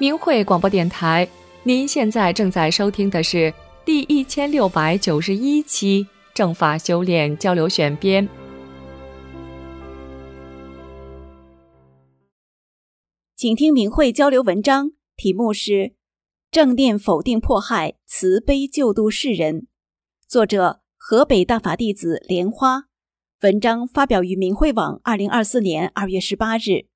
明慧广播电台，您现在正在收听的是第一千六百九十一期正法修炼交流选编，请听明慧交流文章，题目是《正念否定迫害，慈悲救度世人》，作者河北大法弟子莲花，文章发表于明慧网，二零二四年二月十八日。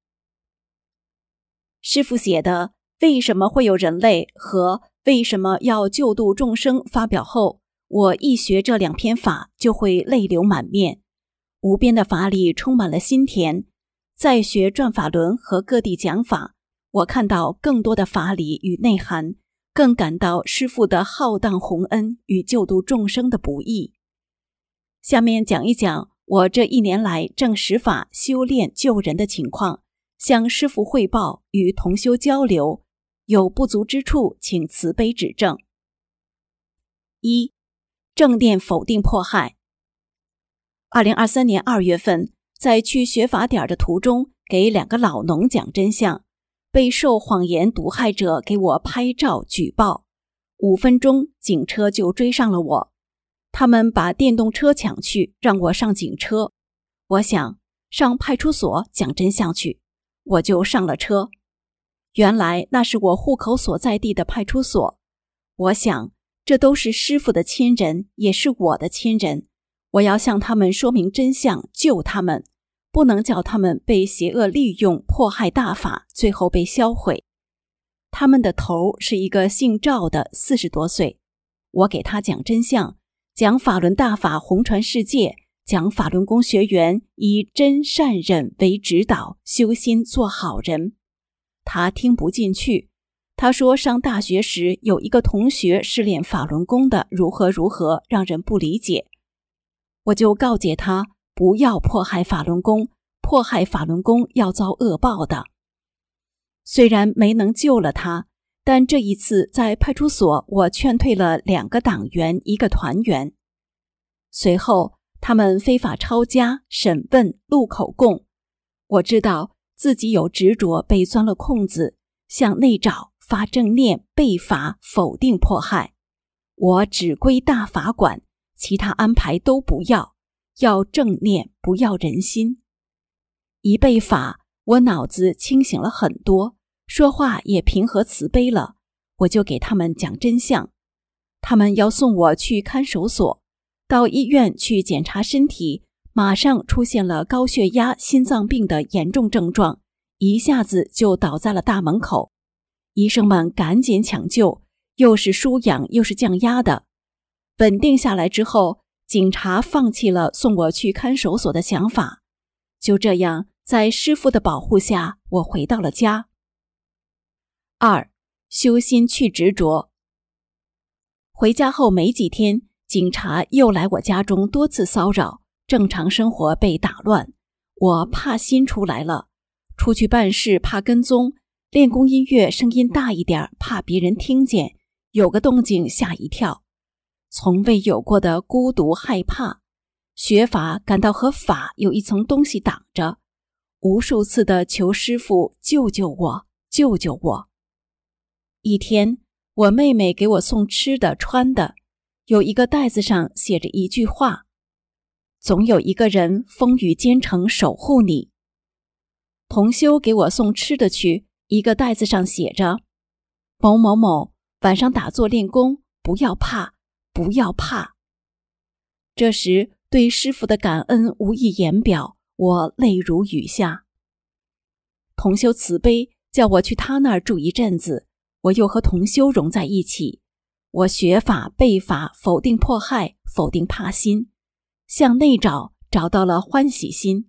师傅写的。为什么会有人类和为什么要救度众生？发表后，我一学这两篇法就会泪流满面。无边的法理充满了心田。再学转法轮和各地讲法，我看到更多的法理与内涵，更感到师父的浩荡宏恩与救度众生的不易。下面讲一讲我这一年来正实法修炼救人的情况，向师父汇报与同修交流。有不足之处，请慈悲指正。一正念否定迫害。二零二三年二月份，在去学法点的途中，给两个老农讲真相，被受谎言毒害者给我拍照举报，五分钟警车就追上了我，他们把电动车抢去，让我上警车。我想上派出所讲真相去，我就上了车。原来那是我户口所在地的派出所。我想，这都是师傅的亲人，也是我的亲人。我要向他们说明真相，救他们，不能叫他们被邪恶利用，迫害大法，最后被销毁。他们的头是一个姓赵的，四十多岁。我给他讲真相，讲法轮大法红传世界，讲法轮功学员以真善忍为指导，修心做好人。他听不进去，他说上大学时有一个同学是练法轮功的，如何如何，让人不理解。我就告诫他不要迫害法轮功，迫害法轮功要遭恶报的。虽然没能救了他，但这一次在派出所，我劝退了两个党员，一个团员。随后他们非法抄家、审问、录口供，我知道。自己有执着，被钻了空子，向内找，发正念，被罚，否定迫害。我只归大法管，其他安排都不要，要正念，不要人心。一被法，我脑子清醒了很多，说话也平和慈悲了。我就给他们讲真相，他们要送我去看守所，到医院去检查身体。马上出现了高血压、心脏病的严重症状，一下子就倒在了大门口。医生们赶紧抢救，又是输氧又是降压的。稳定下来之后，警察放弃了送我去看守所的想法。就这样，在师傅的保护下，我回到了家。二，修心去执着。回家后没几天，警察又来我家中多次骚扰。正常生活被打乱，我怕心出来了。出去办事怕跟踪，练功音乐声音大一点，怕别人听见，有个动静吓一跳。从未有过的孤独害怕，学法感到和法有一层东西挡着，无数次的求师傅救救我，救救我。一天，我妹妹给我送吃的穿的，有一个袋子上写着一句话。总有一个人风雨兼程守护你。同修给我送吃的去，一个袋子上写着：“某某某，晚上打坐练功，不要怕，不要怕。”这时对师傅的感恩无以言表，我泪如雨下。同修慈悲，叫我去他那儿住一阵子，我又和同修融在一起。我学法背法，否定迫害，否定怕心。向内找，找到了欢喜心，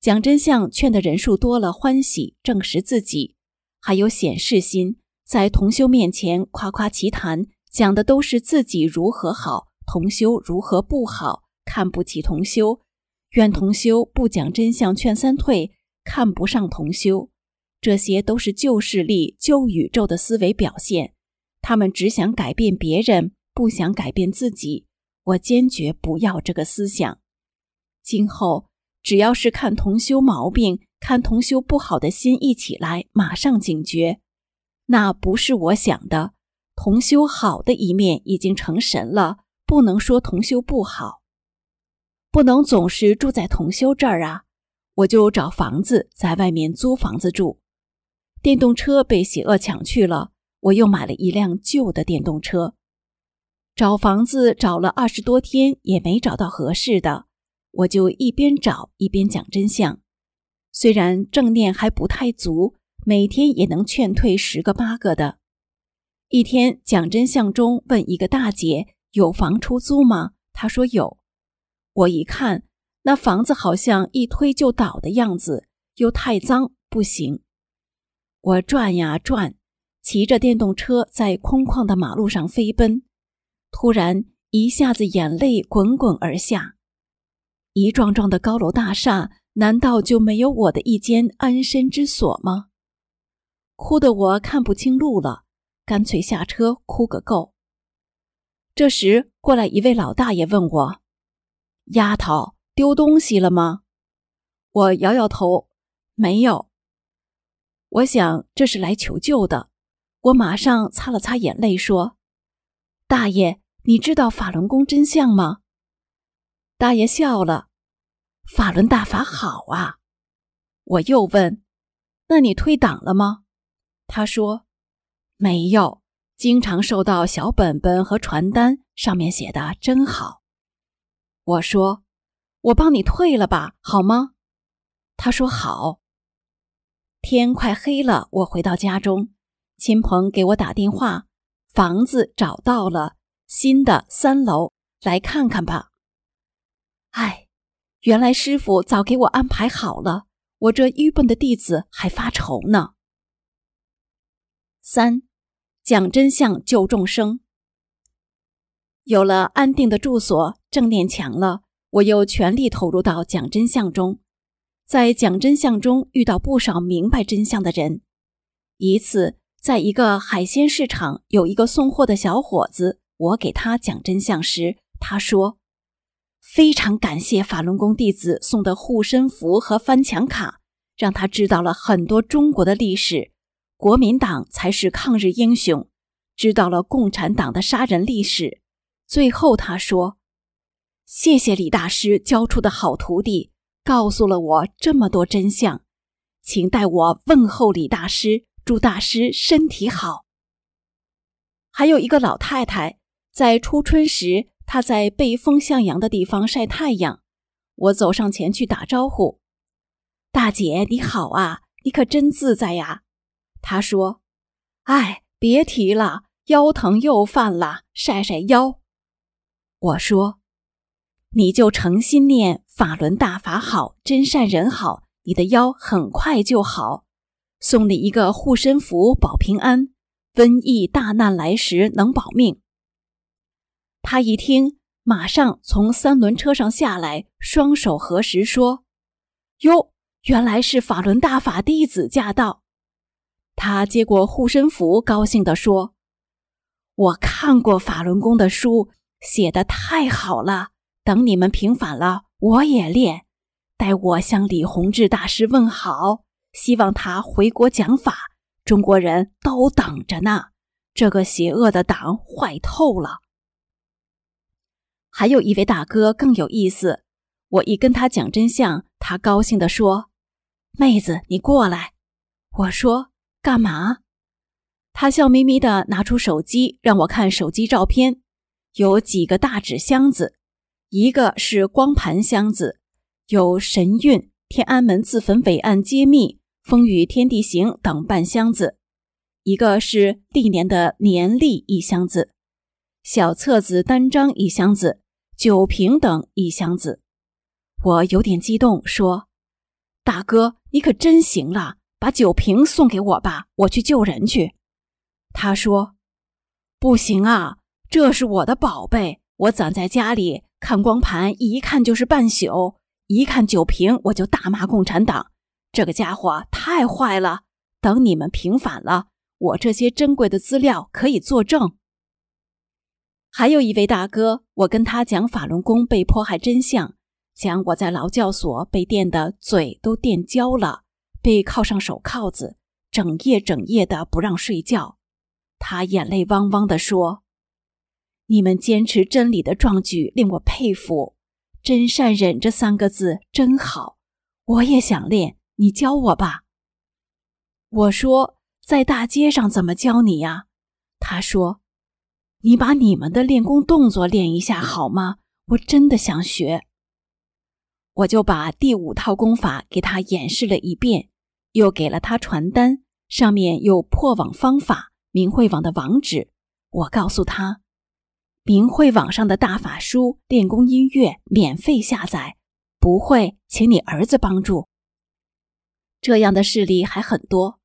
讲真相劝的人数多了，欢喜证实自己，还有显示心，在同修面前夸夸其谈，讲的都是自己如何好，同修如何不好，看不起同修，愿同修不讲真相劝三退，看不上同修，这些都是旧势力、旧宇宙的思维表现，他们只想改变别人，不想改变自己。我坚决不要这个思想。今后只要是看同修毛病、看同修不好的心一起来，马上警觉。那不是我想的。同修好的一面已经成神了，不能说同修不好，不能总是住在同修这儿啊。我就找房子在外面租房子住。电动车被邪恶抢去了，我又买了一辆旧的电动车。找房子找了二十多天也没找到合适的，我就一边找一边讲真相。虽然正念还不太足，每天也能劝退十个八个的。一天讲真相中问一个大姐有房出租吗？她说有。我一看那房子好像一推就倒的样子，又太脏，不行。我转呀转，骑着电动车在空旷的马路上飞奔，突然一下子眼泪滚滚而下。一幢幢的高楼大厦，难道就没有我的一间安身之所吗？哭得我看不清路了。干脆下车哭个够。这时过来一位老大爷问我：“丫头，丢东西了吗？”我摇摇头，没有。我想这是来求救的，我马上擦了擦眼泪说：“大爷，你知道法轮功真相吗？”大爷笑了：“法轮大法好啊。”我又问：“那你退党了吗？”他说。没有，经常收到小本本和传单，上面写的真好。我说：“我帮你退了吧，好吗？”他说：“好。”天快黑了，我回到家中，亲朋给我打电话，房子找到了，新的三楼，来看看吧。哎，原来师傅早给我安排好了，我这愚笨的弟子还发愁呢。三，讲真相救众生。有了安定的住所，正念强了，我又全力投入到讲真相中。在讲真相中遇到不少明白真相的人。一次，在一个海鲜市场，有一个送货的小伙子，我给他讲真相时，他说：“非常感谢法轮功弟子送的护身符和翻墙卡，让他知道了很多中国的历史。”国民党才是抗日英雄，知道了共产党的杀人历史。最后他说：“谢谢李大师教出的好徒弟，告诉了我这么多真相，请代我问候李大师，祝大师身体好。”还有一个老太太，在初春时，她在背风向阳的地方晒太阳。我走上前去打招呼：“大姐你好啊，你可真自在呀。”他说：“哎，别提了，腰疼又犯了，晒晒腰。”我说：“你就诚心念法轮大法好，真善人好，你的腰很快就好。送你一个护身符，保平安，瘟疫大难来时能保命。”他一听，马上从三轮车上下来，双手合十说：“哟，原来是法轮大法弟子驾到。”他接过护身符，高兴地说：“我看过法轮功的书，写的太好了。等你们平反了，我也练。代我向李洪志大师问好，希望他回国讲法。中国人都等着呢。这个邪恶的党坏透了。”还有一位大哥更有意思，我一跟他讲真相，他高兴地说：“妹子，你过来。”我说。干嘛？他笑眯眯的拿出手机让我看手机照片，有几个大纸箱子，一个是光盘箱子，有神韵、天安门自焚伟案揭秘、风雨天地行等半箱子，一个是历年的年历一箱子，小册子单张一箱子，酒瓶等一箱子。我有点激动，说：“大哥，你可真行了。”把酒瓶送给我吧，我去救人去。他说：“不行啊，这是我的宝贝，我攒在家里看光盘，一看就是半宿；一看酒瓶，我就大骂共产党。这个家伙太坏了。等你们平反了，我这些珍贵的资料可以作证。”还有一位大哥，我跟他讲法轮功被迫害真相，讲我在劳教所被电的嘴都电焦了。被铐上手铐子，整夜整夜的不让睡觉。他眼泪汪汪地说：“你们坚持真理的壮举令我佩服，真善忍这三个字真好，我也想练，你教我吧。”我说：“在大街上怎么教你呀？”他说：“你把你们的练功动作练一下好吗？我真的想学。”我就把第五套功法给他演示了一遍，又给了他传单，上面有破网方法。明慧网的网址，我告诉他，明慧网上的大法书、练功音乐免费下载，不会，请你儿子帮助。这样的事例还很多，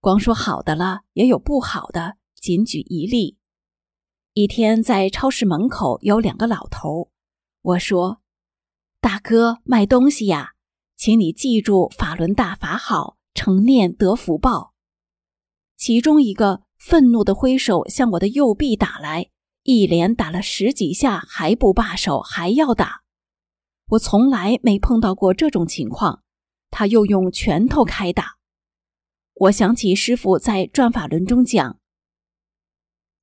光说好的了，也有不好的，仅举一例。一天在超市门口有两个老头，我说：“大哥，卖东西呀，请你记住法轮大法好，成念得福报。”其中一个。愤怒的挥手向我的右臂打来，一连打了十几下还不罢手，还要打。我从来没碰到过这种情况。他又用拳头开打。我想起师傅在《转法轮》中讲：“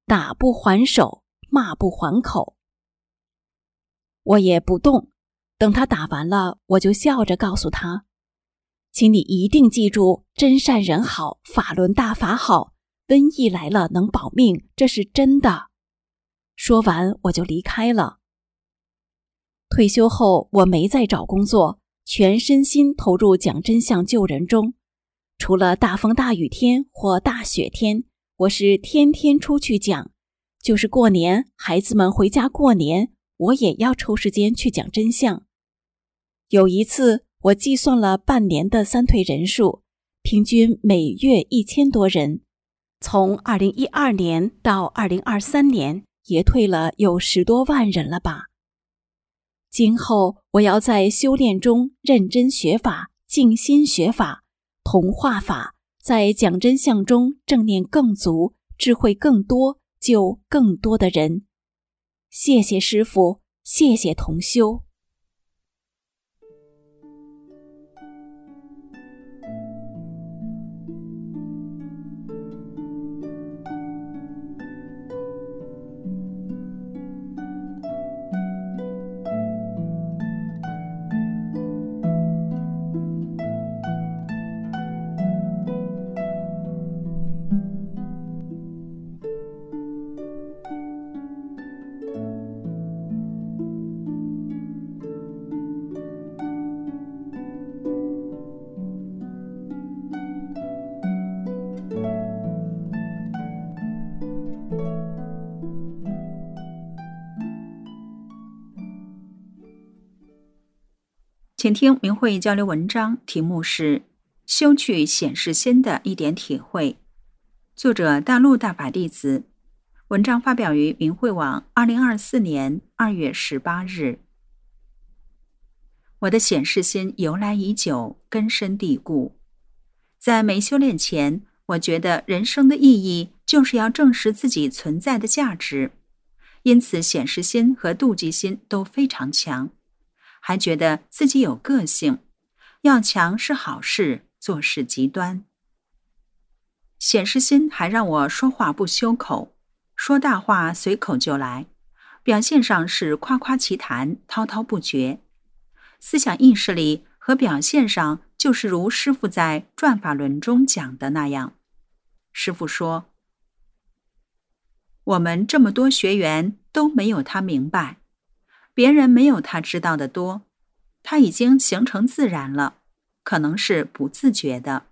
打不还手，骂不还口。”我也不动。等他打完了，我就笑着告诉他：“请你一定记住，真善人好，法轮大法好。”瘟疫来了能保命，这是真的。说完我就离开了。退休后我没再找工作，全身心投入讲真相救人中。除了大风大雨天或大雪天，我是天天出去讲。就是过年，孩子们回家过年，我也要抽时间去讲真相。有一次，我计算了半年的三退人数，平均每月一千多人。从二零一二年到二零二三年，也退了有十多万人了吧？今后我要在修炼中认真学法、静心学法、同化法，在讲真相中正念更足、智慧更多，救更多的人。谢谢师傅，谢谢同修。请听明慧交流文章，题目是《修去显示心的一点体会》，作者大陆大法弟子。文章发表于明慧网，二零二四年二月十八日。我的显示心由来已久，根深蒂固。在没修炼前，我觉得人生的意义就是要证实自己存在的价值，因此显示心和妒忌心都非常强。还觉得自己有个性，要强是好事，做事极端。显示心还让我说话不修口，说大话随口就来，表现上是夸夸其谈，滔滔不绝，思想意识里和表现上就是如师傅在《转法轮》中讲的那样。师傅说：“我们这么多学员都没有他明白。”别人没有他知道的多，他已经形成自然了，可能是不自觉的。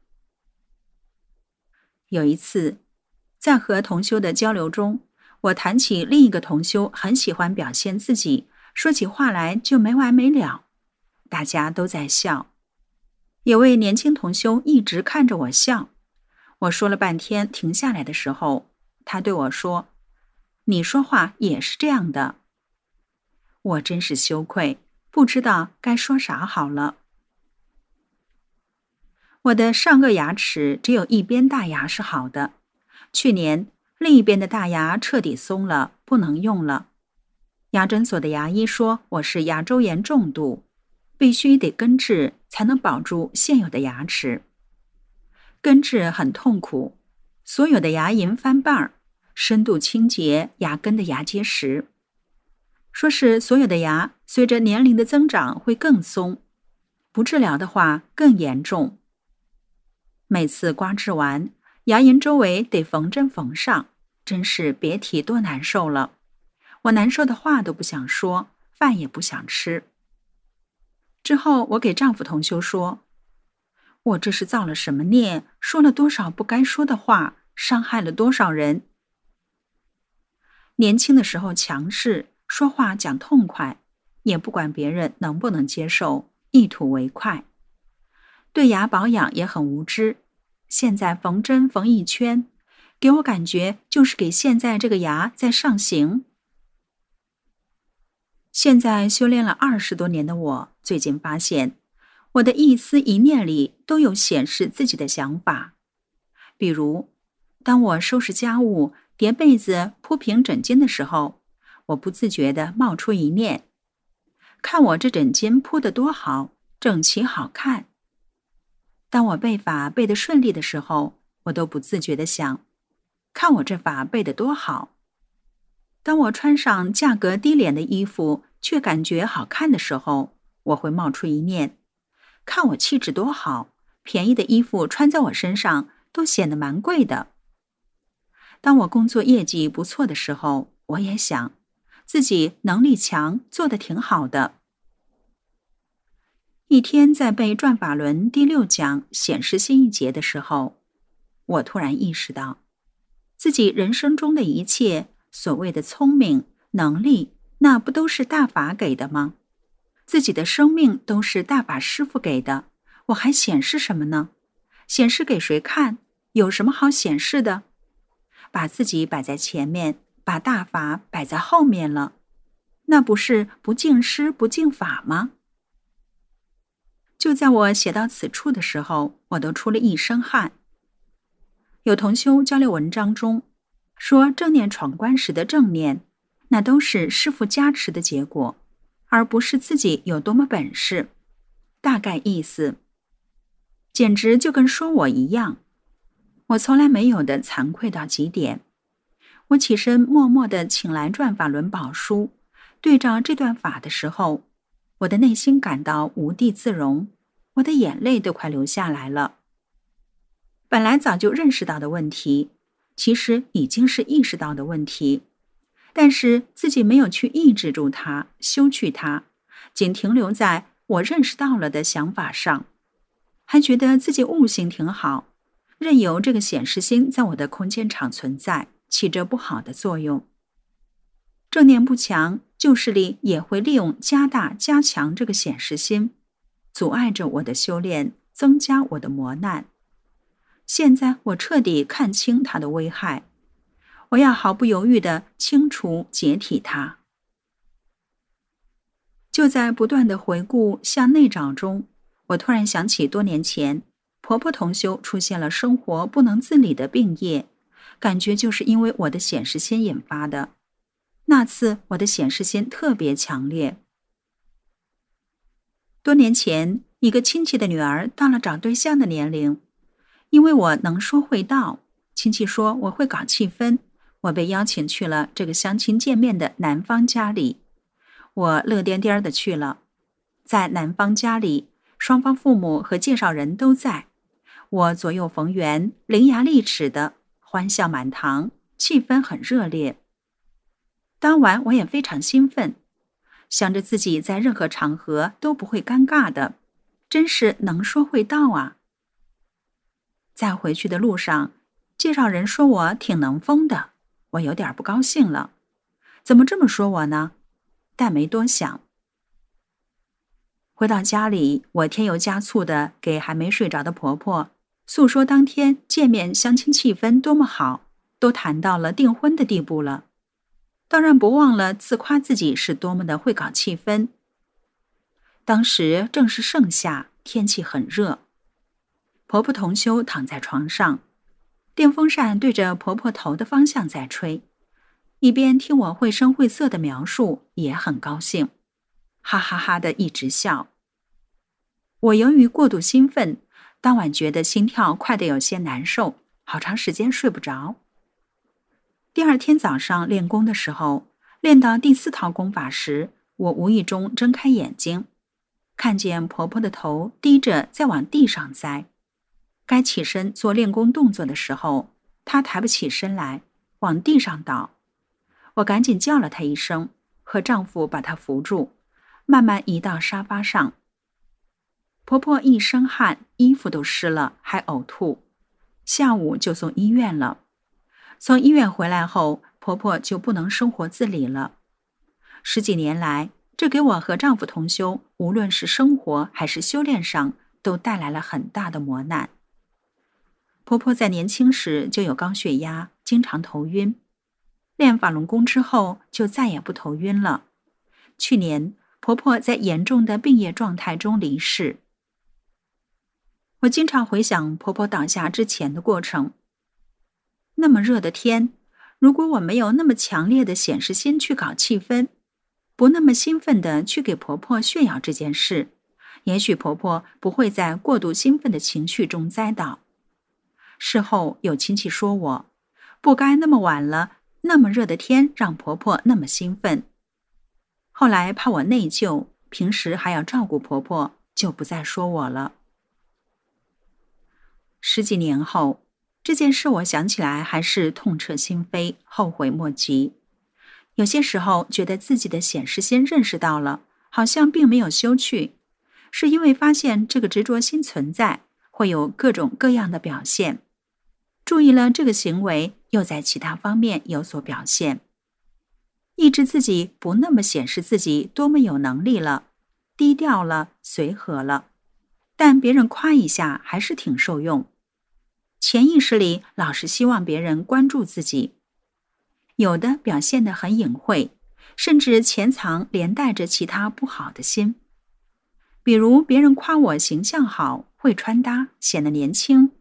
有一次，在和同修的交流中，我谈起另一个同修很喜欢表现自己，说起话来就没完没了，大家都在笑。有位年轻同修一直看着我笑，我说了半天停下来的时候，他对我说：“你说话也是这样的。”我真是羞愧，不知道该说啥好了。我的上颚牙齿只有一边大牙是好的，去年另一边的大牙彻底松了，不能用了。牙诊所的牙医说我是牙周炎重度，必须得根治才能保住现有的牙齿。根治很痛苦，所有的牙龈翻瓣儿，深度清洁牙根的牙结石。说是所有的牙随着年龄的增长会更松，不治疗的话更严重。每次刮治完，牙龈周围得缝针缝上，真是别提多难受了。我难受的话都不想说，饭也不想吃。之后我给丈夫同修说：“我这是造了什么孽？说了多少不该说的话，伤害了多少人？年轻的时候强势。”说话讲痛快，也不管别人能不能接受，一吐为快。对牙保养也很无知。现在缝针缝一圈，给我感觉就是给现在这个牙在上刑。现在修炼了二十多年的我，最近发现，我的一丝一念里都有显示自己的想法。比如，当我收拾家务、叠被子、铺平枕巾的时候。我不自觉地冒出一念：看我这枕巾铺得多好，整齐好看。当我背法背得顺利的时候，我都不自觉地想：看我这法背得多好。当我穿上价格低廉的衣服却感觉好看的时候，我会冒出一念：看我气质多好，便宜的衣服穿在我身上都显得蛮贵的。当我工作业绩不错的时候，我也想。自己能力强，做的挺好的。一天在背《转法轮》第六讲显示心一节的时候，我突然意识到，自己人生中的一切所谓的聪明能力，那不都是大法给的吗？自己的生命都是大法师傅给的，我还显示什么呢？显示给谁看？有什么好显示的？把自己摆在前面。把大法摆在后面了，那不是不敬师不敬法吗？就在我写到此处的时候，我都出了一身汗。有同修交流文章中说，正念闯关时的正念，那都是师傅加持的结果，而不是自己有多么本事。大概意思，简直就跟说我一样，我从来没有的惭愧到极点。我起身，默默地请来《转法轮宝书》，对照这段法的时候，我的内心感到无地自容，我的眼泪都快流下来了。本来早就认识到的问题，其实已经是意识到的问题，但是自己没有去抑制住它、修去它，仅停留在我认识到了的想法上，还觉得自己悟性挺好，任由这个显示心在我的空间场存在。起着不好的作用。正念不强，旧势力也会利用加大、加强这个显示心，阻碍着我的修炼，增加我的磨难。现在我彻底看清它的危害，我要毫不犹豫的清除、解体它。就在不断的回顾向内找中，我突然想起多年前婆婆同修出现了生活不能自理的病业。感觉就是因为我的显示心引发的。那次我的显示心特别强烈。多年前，一个亲戚的女儿到了找对象的年龄，因为我能说会道，亲戚说我会搞气氛，我被邀请去了这个相亲见面的男方家里。我乐颠颠的去了，在男方家里，双方父母和介绍人都在，我左右逢源，伶牙俐齿的。欢笑满堂，气氛很热烈。当晚我也非常兴奋，想着自己在任何场合都不会尴尬的，真是能说会道啊。在回去的路上，介绍人说我挺能疯的，我有点不高兴了。怎么这么说我呢？但没多想。回到家里，我添油加醋的给还没睡着的婆婆。诉说当天见面相亲气氛多么好，都谈到了订婚的地步了。当然不忘了自夸自己是多么的会搞气氛。当时正是盛夏，天气很热，婆婆同修躺在床上，电风扇对着婆婆头的方向在吹，一边听我绘声绘色的描述，也很高兴，哈哈哈的一直笑。我由于过度兴奋。当晚觉得心跳快得有些难受，好长时间睡不着。第二天早上练功的时候，练到第四套功法时，我无意中睁开眼睛，看见婆婆的头低着在往地上栽。该起身做练功动作的时候，她抬不起身来，往地上倒。我赶紧叫了她一声，和丈夫把她扶住，慢慢移到沙发上。婆婆一身汗，衣服都湿了，还呕吐，下午就送医院了。从医院回来后，婆婆就不能生活自理了。十几年来，这给我和丈夫同修，无论是生活还是修炼上，都带来了很大的磨难。婆婆在年轻时就有高血压，经常头晕。练法轮功之后，就再也不头晕了。去年，婆婆在严重的病业状态中离世。我经常回想婆婆倒下之前的过程。那么热的天，如果我没有那么强烈的显示心去搞气氛，不那么兴奋的去给婆婆炫耀这件事，也许婆婆不会在过度兴奋的情绪中栽倒。事后有亲戚说我不该那么晚了，那么热的天让婆婆那么兴奋。后来怕我内疚，平时还要照顾婆婆，就不再说我了。十几年后。这件事我想起来还是痛彻心扉，后悔莫及。有些时候觉得自己的显示心认识到了，好像并没有修去，是因为发现这个执着心存在，会有各种各样的表现。注意了这个行为，又在其他方面有所表现。抑制自己不那么显示自己多么有能力了，低调了，随和了，但别人夸一下还是挺受用。潜意识里老是希望别人关注自己，有的表现得很隐晦，甚至潜藏连带着其他不好的心。比如别人夸我形象好、会穿搭、显得年轻，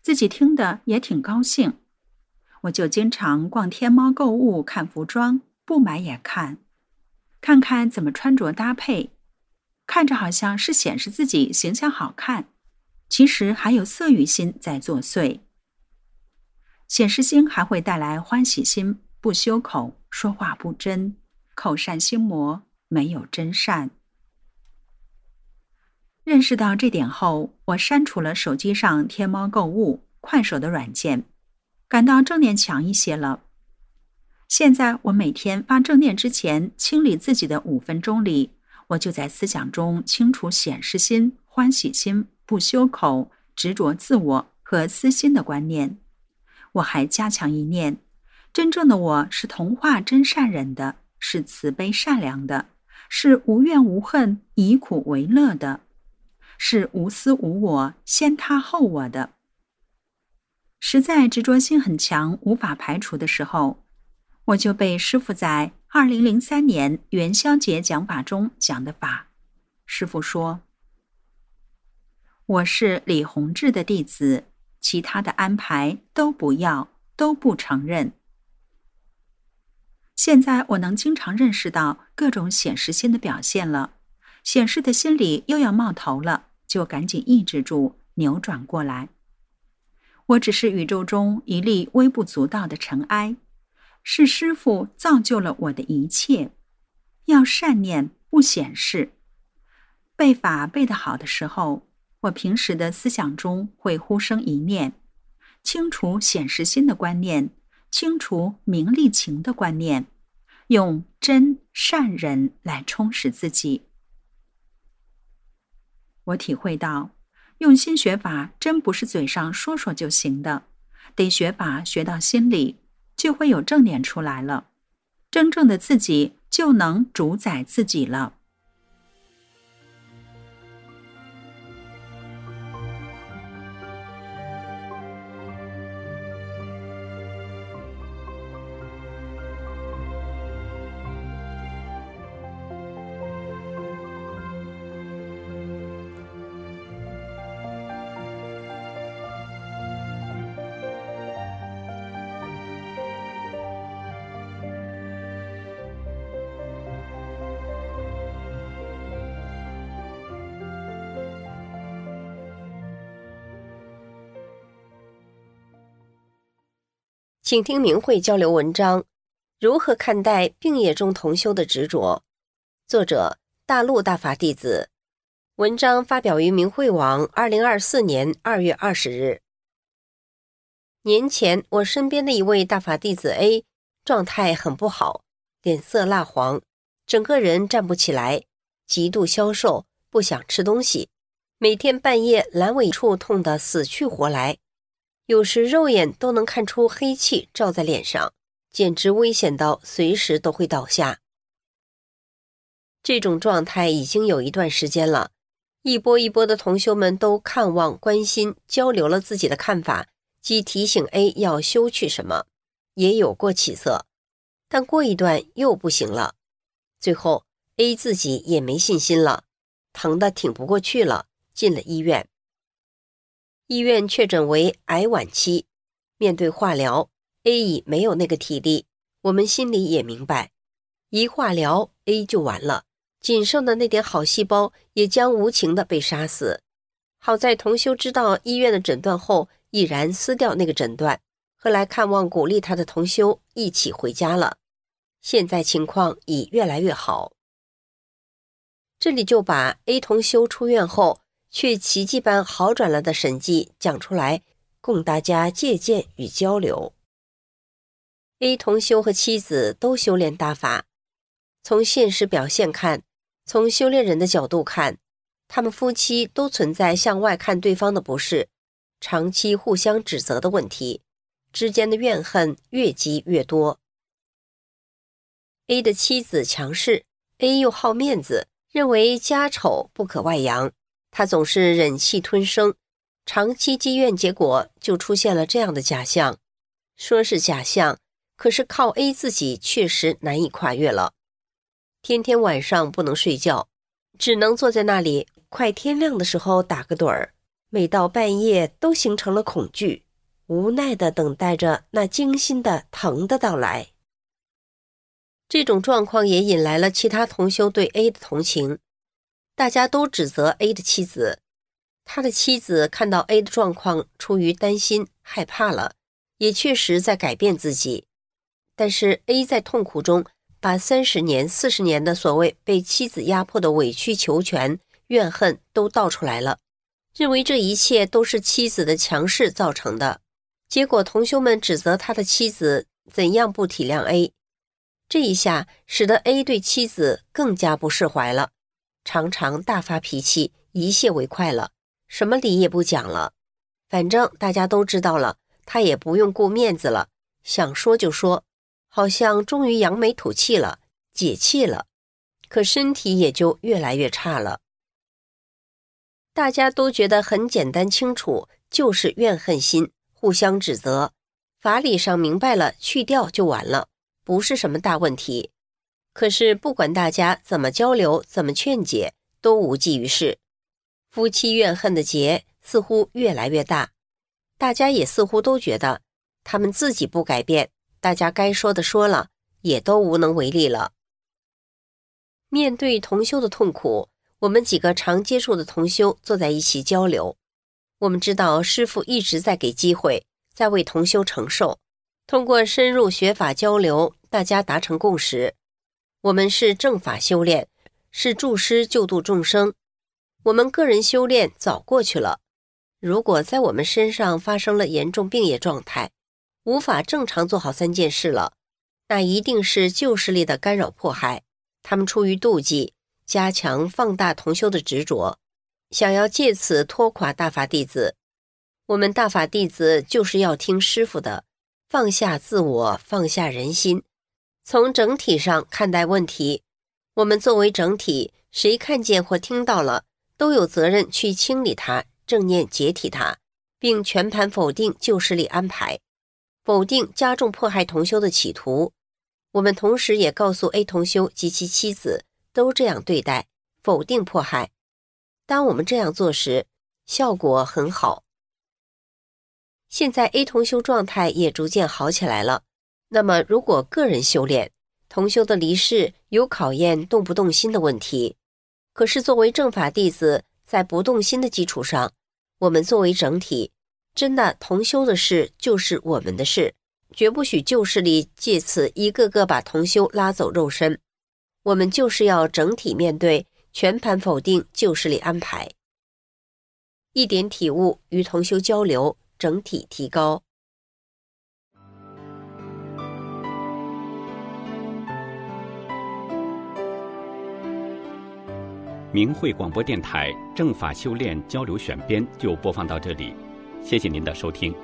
自己听的也挺高兴，我就经常逛天猫购物看服装，不买也看，看看怎么穿着搭配，看着好像是显示自己形象好看。其实还有色欲心在作祟，显示心还会带来欢喜心，不修口，说话不真，口善心魔，没有真善。认识到这点后，我删除了手机上天猫购物、快手的软件，感到正念强一些了。现在我每天发正念之前清理自己的五分钟里，我就在思想中清除显示心、欢喜心。不修口、执着自我和私心的观念，我还加强一念：真正的我是童话真善忍的，是慈悲善良的，是无怨无恨、以苦为乐的，是无私无我、先他后我的。实在执着心很强、无法排除的时候，我就被师傅在二零零三年元宵节讲法中讲的法。师傅说。我是李洪志的弟子，其他的安排都不要，都不承认。现在我能经常认识到各种显示心的表现了，显示的心理又要冒头了，就赶紧抑制住，扭转过来。我只是宇宙中一粒微不足道的尘埃，是师傅造就了我的一切。要善念，不显示。背法背得好的时候。我平时的思想中会忽生一念，清除显示心的观念，清除名利情的观念，用真善人来充实自己。我体会到，用心学法真不是嘴上说说就行的，得学法学到心里，就会有正念出来了，真正的自己就能主宰自己了。请听明慧交流文章：如何看待病业中同修的执着？作者：大陆大法弟子。文章发表于明慧网，二零二四年二月二十日。年前，我身边的一位大法弟子 A 状态很不好，脸色蜡黄，整个人站不起来，极度消瘦，不想吃东西，每天半夜阑尾处痛得死去活来。有时肉眼都能看出黑气照在脸上，简直危险到随时都会倒下。这种状态已经有一段时间了，一波一波的同修们都看望、关心、交流了自己的看法，即提醒 A 要修去什么，也有过起色，但过一段又不行了。最后 A 自己也没信心了，疼得挺不过去了，进了医院。医院确诊为癌晚期，面对化疗，A 已没有那个体力。我们心里也明白，一化疗 A 就完了，仅剩的那点好细胞也将无情的被杀死。好在同修知道医院的诊断后，毅然撕掉那个诊断，和来看望鼓励他的同修一起回家了。现在情况已越来越好。这里就把 A 同修出院后。却奇迹般好转了的神迹讲出来，供大家借鉴与交流。A 同修和妻子都修炼大法，从现实表现看，从修炼人的角度看，他们夫妻都存在向外看对方的不是，长期互相指责的问题，之间的怨恨越积越多。A 的妻子强势，A 又好面子，认为家丑不可外扬。他总是忍气吞声，长期积怨，结果就出现了这样的假象。说是假象，可是靠 A 自己确实难以跨越了。天天晚上不能睡觉，只能坐在那里，快天亮的时候打个盹儿。每到半夜都形成了恐惧，无奈的等待着那惊心的疼的到来。这种状况也引来了其他同修对 A 的同情。大家都指责 A 的妻子，他的妻子看到 A 的状况，出于担心、害怕了，也确实在改变自己。但是 A 在痛苦中，把三十年、四十年的所谓被妻子压迫的委曲求全、怨恨都倒出来了，认为这一切都是妻子的强势造成的。结果同修们指责他的妻子怎样不体谅 A，这一下使得 A 对妻子更加不释怀了。常常大发脾气，一泄为快了，什么理也不讲了。反正大家都知道了，他也不用顾面子了，想说就说，好像终于扬眉吐气了，解气了。可身体也就越来越差了。大家都觉得很简单清楚，就是怨恨心，互相指责。法理上明白了，去掉就完了，不是什么大问题。可是，不管大家怎么交流、怎么劝解，都无济于事。夫妻怨恨的结似乎越来越大，大家也似乎都觉得他们自己不改变，大家该说的说了，也都无能为力了。面对同修的痛苦，我们几个常接触的同修坐在一起交流。我们知道师傅一直在给机会，在为同修承受。通过深入学法交流，大家达成共识。我们是正法修炼，是助师救度众生。我们个人修炼早过去了。如果在我们身上发生了严重病业状态，无法正常做好三件事了，那一定是旧势力的干扰迫害。他们出于妒忌，加强放大同修的执着，想要借此拖垮大法弟子。我们大法弟子就是要听师傅的，放下自我，放下人心。从整体上看待问题，我们作为整体，谁看见或听到了，都有责任去清理它、正念解体它，并全盘否定旧势力安排，否定加重迫害同修的企图。我们同时也告诉 A 同修及其妻子，都这样对待，否定迫害。当我们这样做时，效果很好。现在 A 同修状态也逐渐好起来了。那么，如果个人修炼同修的离世有考验动不动心的问题，可是作为正法弟子，在不动心的基础上，我们作为整体，真的同修的事就是我们的事，绝不许旧势力借此一个个把同修拉走肉身。我们就是要整体面对，全盘否定旧势力安排。一点体悟与同修交流，整体提高。明慧广播电台政法修炼交流选编就播放到这里，谢谢您的收听。